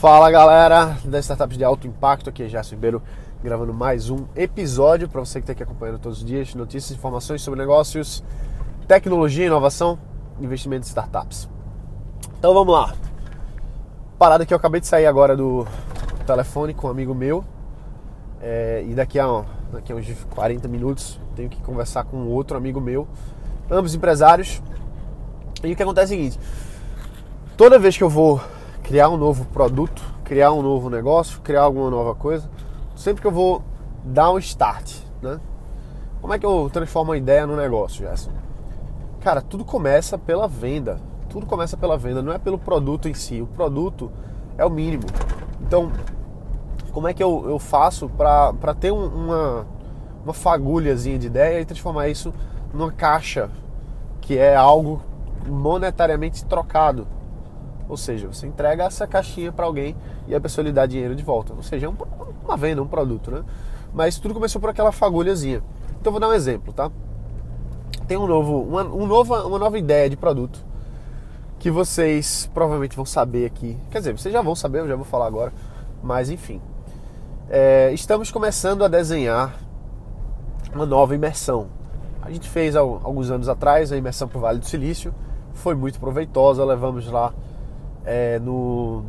Fala galera das startups de alto impacto, aqui é Gerson Ribeiro gravando mais um episódio para você que está aqui acompanhando todos os dias, notícias, informações sobre negócios, tecnologia, inovação, investimentos em startups. Então vamos lá. Parada que eu acabei de sair agora do telefone com um amigo meu é, e daqui a, daqui a uns 40 minutos tenho que conversar com outro amigo meu, ambos empresários. E o que acontece é o seguinte: toda vez que eu vou criar um novo produto, criar um novo negócio, criar alguma nova coisa, sempre que eu vou dar um start, né? Como é que eu transformo uma ideia no negócio, Gerson? Cara, tudo começa pela venda. Tudo começa pela venda, não é pelo produto em si. O produto é o mínimo. Então, como é que eu, eu faço para ter um, uma, uma fagulhazinha de ideia e transformar isso numa caixa que é algo monetariamente trocado? Ou seja, você entrega essa caixinha para alguém e a pessoa lhe dá dinheiro de volta. Ou seja, é uma venda, um produto, né? Mas tudo começou por aquela fagulhazinha. Então vou dar um exemplo, tá? Tem um novo, uma, um novo, uma nova ideia de produto que vocês provavelmente vão saber aqui. Quer dizer, vocês já vão saber, eu já vou falar agora. Mas enfim. É, estamos começando a desenhar uma nova imersão. A gente fez alguns anos atrás a imersão para o Vale do Silício. Foi muito proveitosa, levamos lá é, no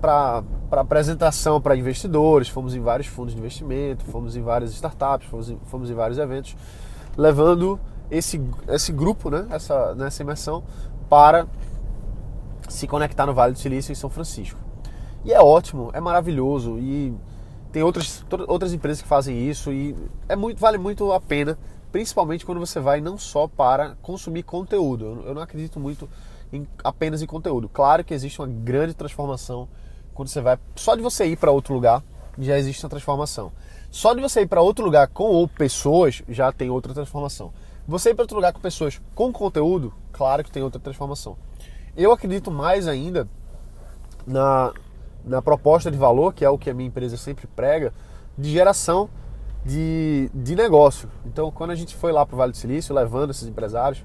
para apresentação para investidores, fomos em vários fundos de investimento, fomos em várias startups, fomos em, fomos em vários eventos, levando esse, esse grupo, né, essa, nessa imersão, para se conectar no Vale do Silício em São Francisco. E é ótimo, é maravilhoso e tem outras, outras empresas que fazem isso e é muito, vale muito a pena, principalmente quando você vai não só para consumir conteúdo. Eu não acredito muito em, apenas em conteúdo. Claro que existe uma grande transformação quando você vai. Só de você ir para outro lugar já existe uma transformação. Só de você ir para outro lugar com ou pessoas já tem outra transformação. Você ir para outro lugar com pessoas com conteúdo, claro que tem outra transformação. Eu acredito mais ainda na, na proposta de valor, que é o que a minha empresa sempre prega, de geração de, de negócio. Então, quando a gente foi lá para o Vale do Silício, levando esses empresários,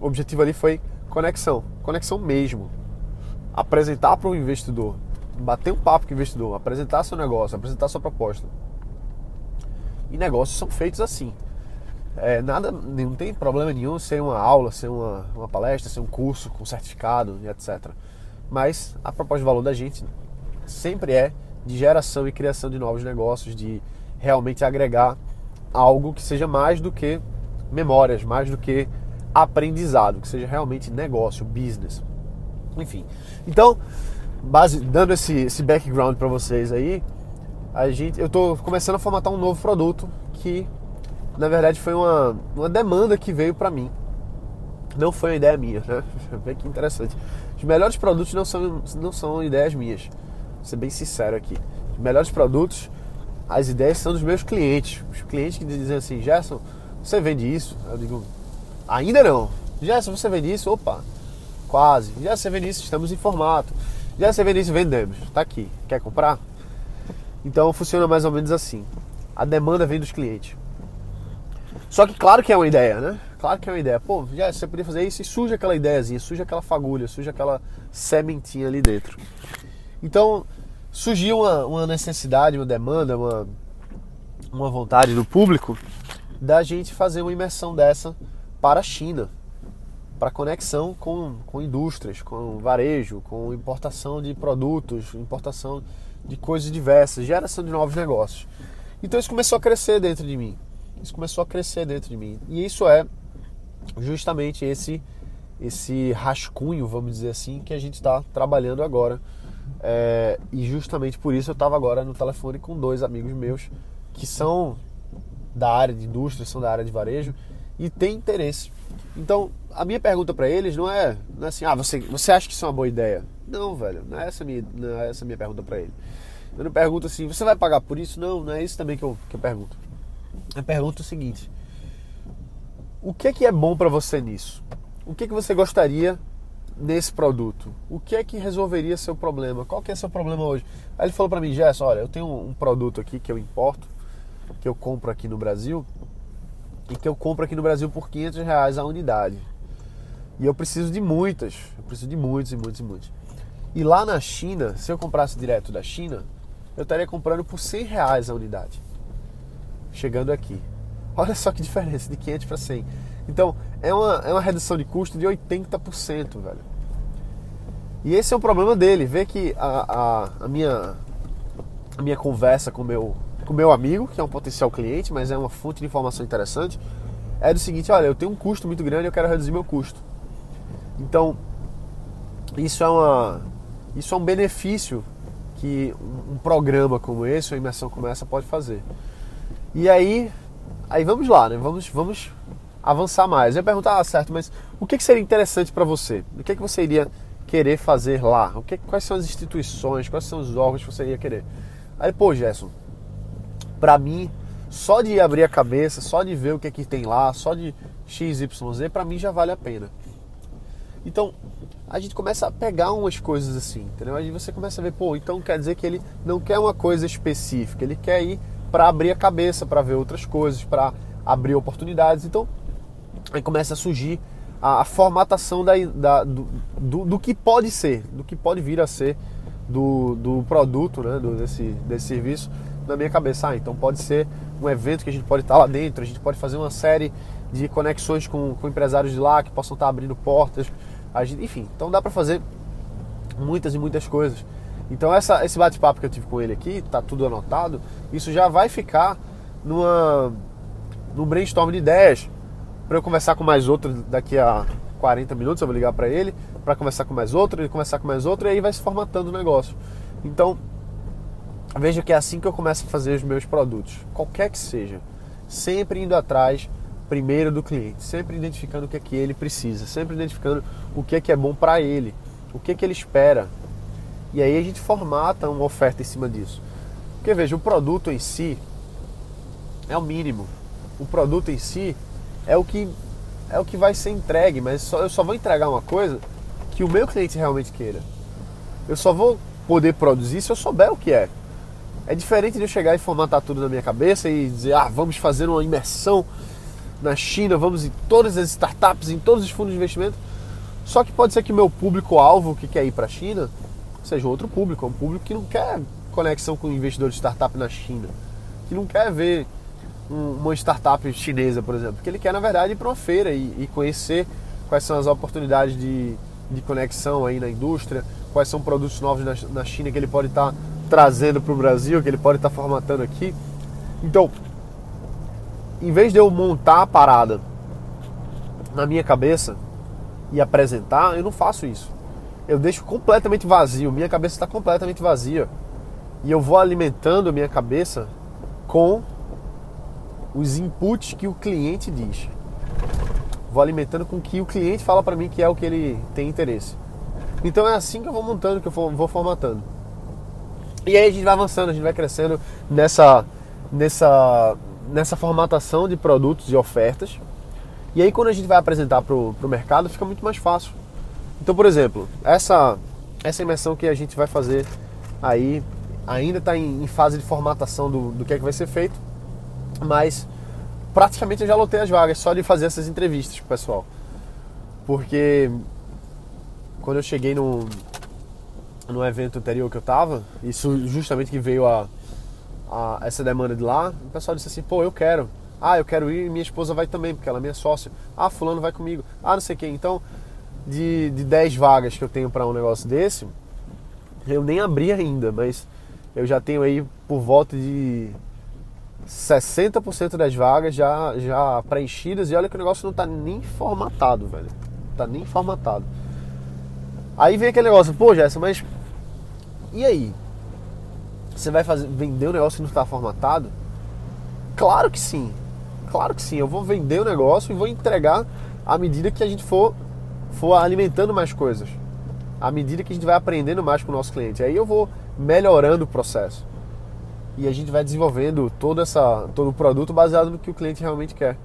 o objetivo ali foi conexão, conexão mesmo. Apresentar para o investidor, bater um papo com o investidor, apresentar seu negócio, apresentar sua proposta. E negócios são feitos assim. É, nada, não tem problema nenhum ser uma aula, ser uma, uma palestra, ser um curso com certificado e etc. Mas a proposta de valor da gente sempre é de geração e criação de novos negócios, de realmente agregar algo que seja mais do que memórias, mais do que aprendizado, que seja realmente negócio, business. Enfim. Então, base, dando esse, esse background para vocês aí, a gente, eu estou começando a formatar um novo produto que, na verdade, foi uma, uma demanda que veio para mim. Não foi uma ideia minha, né? Vê que interessante. Os melhores produtos não são, não são ideias minhas. Vou ser bem sincero aqui. Os melhores produtos, as ideias são dos meus clientes. Os clientes que dizem assim, Gerson, você vende isso? Eu digo, Ainda não. Já se você vende isso, opa, quase. Já se você vende isso, estamos em formato. Já se você vende isso, vendemos. Está aqui. Quer comprar? Então funciona mais ou menos assim. A demanda vem dos clientes. Só que claro que é uma ideia, né? Claro que é uma ideia. Pô, já você podia fazer isso e surge aquela ideiazinha, surge aquela fagulha, surge aquela sementinha ali dentro. Então surgiu uma, uma necessidade, uma demanda, uma, uma vontade do público da gente fazer uma imersão dessa para a China, para conexão com, com indústrias, com varejo, com importação de produtos, importação de coisas diversas, geração de novos negócios. Então isso começou a crescer dentro de mim. Isso começou a crescer dentro de mim. E isso é justamente esse esse rascunho, vamos dizer assim, que a gente está trabalhando agora. É, e justamente por isso eu estava agora no telefone com dois amigos meus que são da área de indústria, são da área de varejo e tem interesse. Então, a minha pergunta para eles não é, não é assim, ah, você, você acha que isso é uma boa ideia? Não, velho, não é essa minha, não é essa minha pergunta para ele. Eu não pergunto assim, você vai pagar por isso? Não, não é isso também que eu, que eu pergunto. Eu pergunto o seguinte: o que é que é bom para você nisso? O que é que você gostaria nesse produto? O que é que resolveria seu problema? Qual que é seu problema hoje? Aí ele falou para mim, Jess, olha, eu tenho um produto aqui que eu importo, que eu compro aqui no Brasil, e que eu compro aqui no Brasil por 500 reais a unidade. E eu preciso de muitas, eu preciso de muitos e muitos e muitos. E lá na China, se eu comprasse direto da China, eu estaria comprando por 100 reais a unidade. Chegando aqui. Olha só que diferença, de 500 para 100. Então, é uma, é uma redução de custo de 80%, velho. E esse é o problema dele, ver que a, a, a minha, a minha conversa com meu, o meu amigo, que é um potencial cliente, mas é uma fonte de informação interessante, é do seguinte, olha, eu tenho um custo muito grande e eu quero reduzir meu custo. Então, isso é, uma, isso é um benefício que um programa como esse, uma imersão como essa pode fazer. E aí, aí vamos lá, né? Vamos, vamos avançar mais. Eu ia perguntar, ah, certo, mas o que, que seria interessante para você? O que, que você iria querer fazer lá? O que, quais são as instituições, quais são os órgãos que você iria querer? Aí, pô, Gerson, para mim, só de abrir a cabeça, só de ver o que, que tem lá, só de XYZ, para mim já vale a pena. Então, a gente começa a pegar umas coisas assim, entendeu? Aí você começa a ver, pô, então quer dizer que ele não quer uma coisa específica, ele quer ir para abrir a cabeça, para ver outras coisas, para abrir oportunidades. Então, aí começa a surgir a, a formatação da, da do, do, do, que pode ser, do que pode vir a ser do, do produto, né, do, desse, desse serviço na minha cabeça. Ah, então pode ser um evento que a gente pode estar lá dentro, a gente pode fazer uma série de conexões com, com empresários de lá que possam estar abrindo portas Gente, enfim, então dá para fazer muitas e muitas coisas. Então essa, esse bate-papo que eu tive com ele aqui, tá tudo anotado, isso já vai ficar numa no brainstorm de ideias para eu conversar com mais outro daqui a 40 minutos, eu vou ligar para ele para conversar com mais outro, ele conversar com mais outro e aí vai se formatando o negócio. Então, veja que é assim que eu começo a fazer os meus produtos, qualquer que seja, sempre indo atrás primeiro do cliente, sempre identificando o que é que ele precisa, sempre identificando o que é que é bom para ele, o que é que ele espera. E aí a gente formata uma oferta em cima disso. Porque veja, o produto em si é o mínimo. O produto em si é o que é o que vai ser entregue, mas só, eu só vou entregar uma coisa que o meu cliente realmente queira. Eu só vou poder produzir se eu souber o que é. É diferente de eu chegar e formatar tudo na minha cabeça e dizer, ah, vamos fazer uma imersão na China, vamos em todas as startups, em todos os fundos de investimento. Só que pode ser que o meu público-alvo que quer ir para a China seja outro público, um público que não quer conexão com investidores de startup na China, que não quer ver uma startup chinesa, por exemplo, que ele quer, na verdade, ir para uma feira e, e, conhecer quais são as oportunidades de, de conexão aí na indústria, quais são produtos novos na, na China que ele pode estar tá trazendo para o Brasil, que ele pode estar tá formatando aqui. Então, em vez de eu montar a parada na minha cabeça e apresentar, eu não faço isso. Eu deixo completamente vazio, minha cabeça está completamente vazia. E eu vou alimentando a minha cabeça com os inputs que o cliente diz. Vou alimentando com o que o cliente fala para mim que é o que ele tem interesse. Então é assim que eu vou montando, que eu vou formatando. E aí a gente vai avançando, a gente vai crescendo nessa, nessa nessa formatação de produtos e ofertas. E aí quando a gente vai apresentar para o mercado fica muito mais fácil. Então, por exemplo, essa, essa imersão que a gente vai fazer aí ainda está em, em, fase de formatação do, do que é que vai ser feito, mas praticamente eu já lotei as vagas só de fazer essas entrevistas com o pessoal. Porque quando eu cheguei no, no evento anterior que eu tava, isso justamente que veio a, a, essa demanda de lá, o pessoal disse assim, pô, eu quero. Ah, eu quero ir e minha esposa vai também, porque ela é minha sócia. Ah, fulano vai comigo. Ah, não sei quê. Então, de, de 10 vagas que eu tenho para um negócio desse, eu nem abri ainda, mas eu já tenho aí por volta de 60% das vagas já, já preenchidas. E olha que o negócio não tá nem formatado, velho. Tá nem formatado. Aí vem aquele negócio, pô, Jéssica, mas e aí? Você vai fazer, vender o negócio que não está formatado? Claro que sim. Claro que sim. Eu vou vender o negócio e vou entregar à medida que a gente for, for alimentando mais coisas. À medida que a gente vai aprendendo mais com o nosso cliente. Aí eu vou melhorando o processo. E a gente vai desenvolvendo todo, essa, todo o produto baseado no que o cliente realmente quer.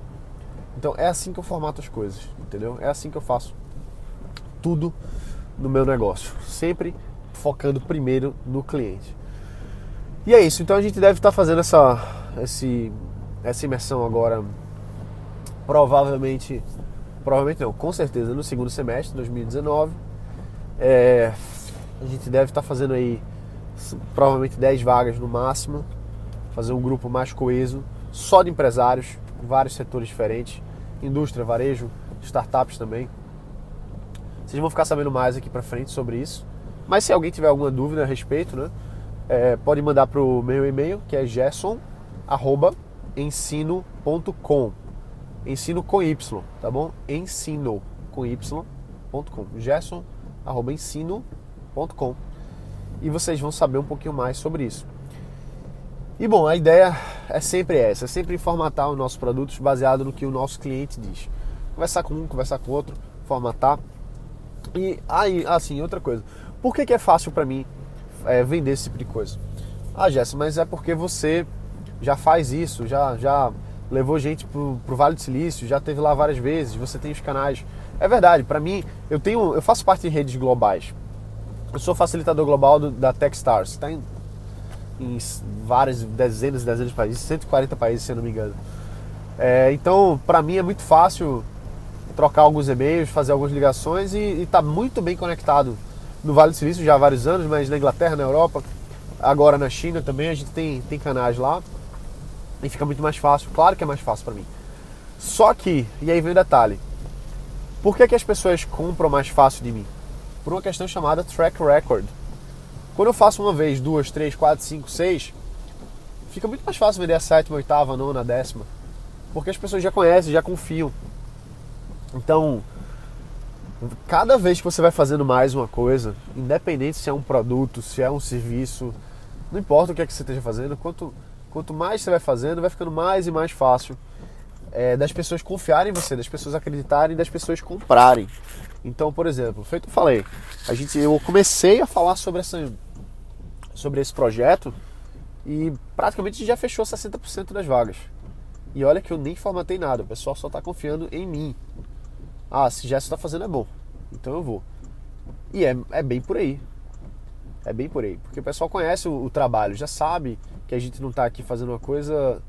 Então é assim que eu formato as coisas, entendeu? É assim que eu faço tudo no meu negócio. Sempre focando primeiro no cliente. E é isso, então a gente deve estar fazendo essa, esse, essa imersão agora, provavelmente, provavelmente não, com certeza no segundo semestre de 2019. É, A gente deve estar fazendo aí provavelmente 10 vagas no máximo, fazer um grupo mais coeso, só de empresários, vários setores diferentes, indústria, varejo, startups também. Vocês vão ficar sabendo mais aqui para frente sobre isso. Mas se alguém tiver alguma dúvida a respeito, né, é, pode mandar para o meu e-mail, que é gerson@ensino.com. Ensino com Y, tá bom? Ensino com Y.com. gerson@ensino.com. E vocês vão saber um pouquinho mais sobre isso. E bom, a ideia é sempre essa, é sempre formatar os nossos produtos baseado no que o nosso cliente diz. Conversar com um, conversar com outro, formatar. E aí, assim, outra coisa. Por que, que é fácil para mim é, vender esse tipo de coisa? Ah, Jéssica, mas é porque você já faz isso, já, já levou gente pro, pro Vale do Silício, já teve lá várias vezes, você tem os canais. É verdade, para mim, eu tenho, eu faço parte de redes globais. Eu sou facilitador global do, da Techstars, está em, em várias dezenas e dezenas de países, 140 países, se eu não me engano. É, então, para mim é muito fácil trocar alguns e-mails, fazer algumas ligações e estar tá muito bem conectado no Vale do Silício já há vários anos, mas na Inglaterra, na Europa, agora na China também, a gente tem, tem canais lá e fica muito mais fácil. Claro que é mais fácil para mim. Só que, e aí vem o detalhe, por que, que as pessoas compram mais fácil de mim? Por uma questão chamada track record. Quando eu faço uma vez, duas, três, quatro, cinco, seis, fica muito mais fácil vender a sétima, oitava, nona, décima. Porque as pessoas já conhecem, já confiam. Então, cada vez que você vai fazendo mais uma coisa, independente se é um produto, se é um serviço, não importa o que é que você esteja fazendo, quanto, quanto mais você vai fazendo, vai ficando mais e mais fácil é, das pessoas confiarem em você, das pessoas acreditarem, das pessoas comprarem. Então, por exemplo, feito eu falei, a gente, eu comecei a falar sobre, essa, sobre esse projeto e praticamente já fechou 60% das vagas. E olha que eu nem formatei nada, o pessoal só está confiando em mim. Ah, se já está fazendo é bom, então eu vou. E é, é bem por aí. É bem por aí. Porque o pessoal conhece o, o trabalho, já sabe que a gente não está aqui fazendo uma coisa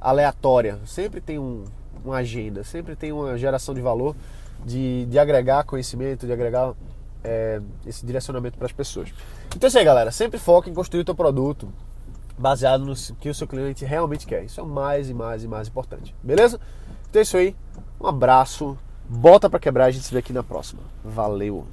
aleatória. Sempre tem um, uma agenda, sempre tem uma geração de valor, de, de agregar conhecimento, de agregar é, esse direcionamento para as pessoas. Então é isso aí, galera. Sempre foca em construir o teu produto baseado no que o seu cliente realmente quer. Isso é o mais e mais e mais importante. Beleza? Então é isso aí. Um abraço. Bota para quebrar, a gente se vê aqui na próxima. Valeu!